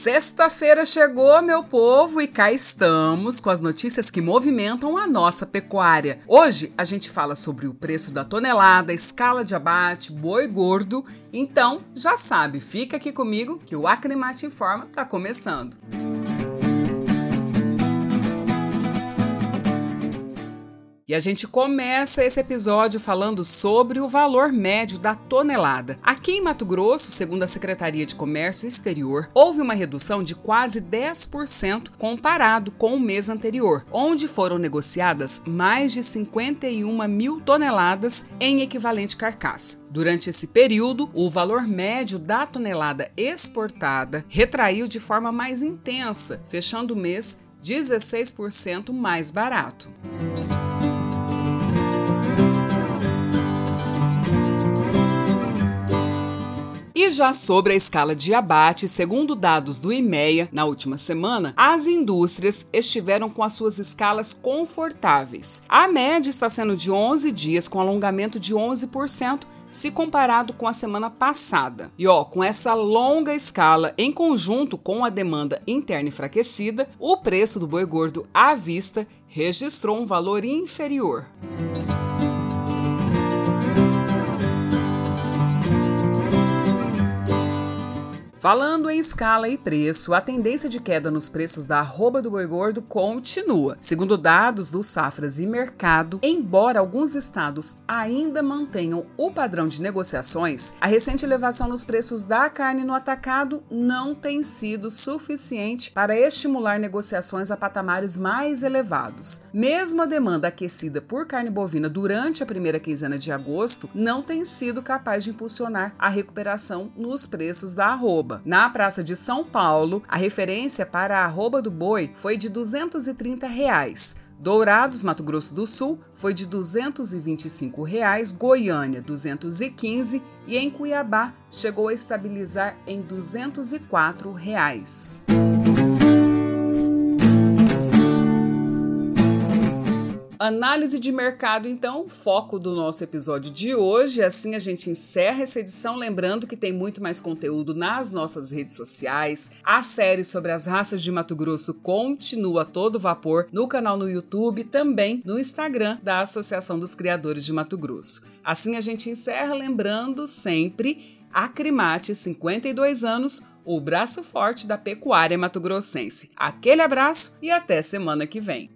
Sexta-feira chegou, meu povo, e cá estamos com as notícias que movimentam a nossa pecuária. Hoje a gente fala sobre o preço da tonelada, escala de abate, boi gordo. Então, já sabe, fica aqui comigo que o Acrimate Informa está começando. E a gente começa esse episódio falando sobre o valor médio da tonelada. Aqui em Mato Grosso, segundo a Secretaria de Comércio Exterior, houve uma redução de quase 10% comparado com o mês anterior, onde foram negociadas mais de 51 mil toneladas em equivalente carcaça. Durante esse período, o valor médio da tonelada exportada retraiu de forma mais intensa, fechando o mês 16% mais barato. E já sobre a escala de abate, segundo dados do IMEA, na última semana, as indústrias estiveram com as suas escalas confortáveis. A média está sendo de 11 dias, com alongamento de 11% se comparado com a semana passada. E ó, com essa longa escala em conjunto com a demanda interna enfraquecida, o preço do boi gordo à vista registrou um valor inferior. Falando em escala e preço, a tendência de queda nos preços da arroba do boi gordo continua. Segundo dados do Safras e Mercado, embora alguns estados ainda mantenham o padrão de negociações, a recente elevação nos preços da carne no atacado não tem sido suficiente para estimular negociações a patamares mais elevados. Mesmo a demanda aquecida por carne bovina durante a primeira quinzena de agosto não tem sido capaz de impulsionar a recuperação nos preços da arroba arroba. Na Praça de São Paulo, a referência para a arroba do boi foi de 230 reais. Dourados, Mato Grosso do Sul, foi de 225 reais, Goiânia 215 e em Cuiabá chegou a estabilizar em 204 reais. Análise de mercado, então, foco do nosso episódio de hoje. Assim a gente encerra essa edição, lembrando que tem muito mais conteúdo nas nossas redes sociais. A série sobre as raças de Mato Grosso continua a todo vapor no canal no YouTube, também no Instagram da Associação dos Criadores de Mato Grosso. Assim a gente encerra, lembrando sempre Acrimate, 52 anos, o braço forte da pecuária mato-grossense. Aquele abraço e até semana que vem.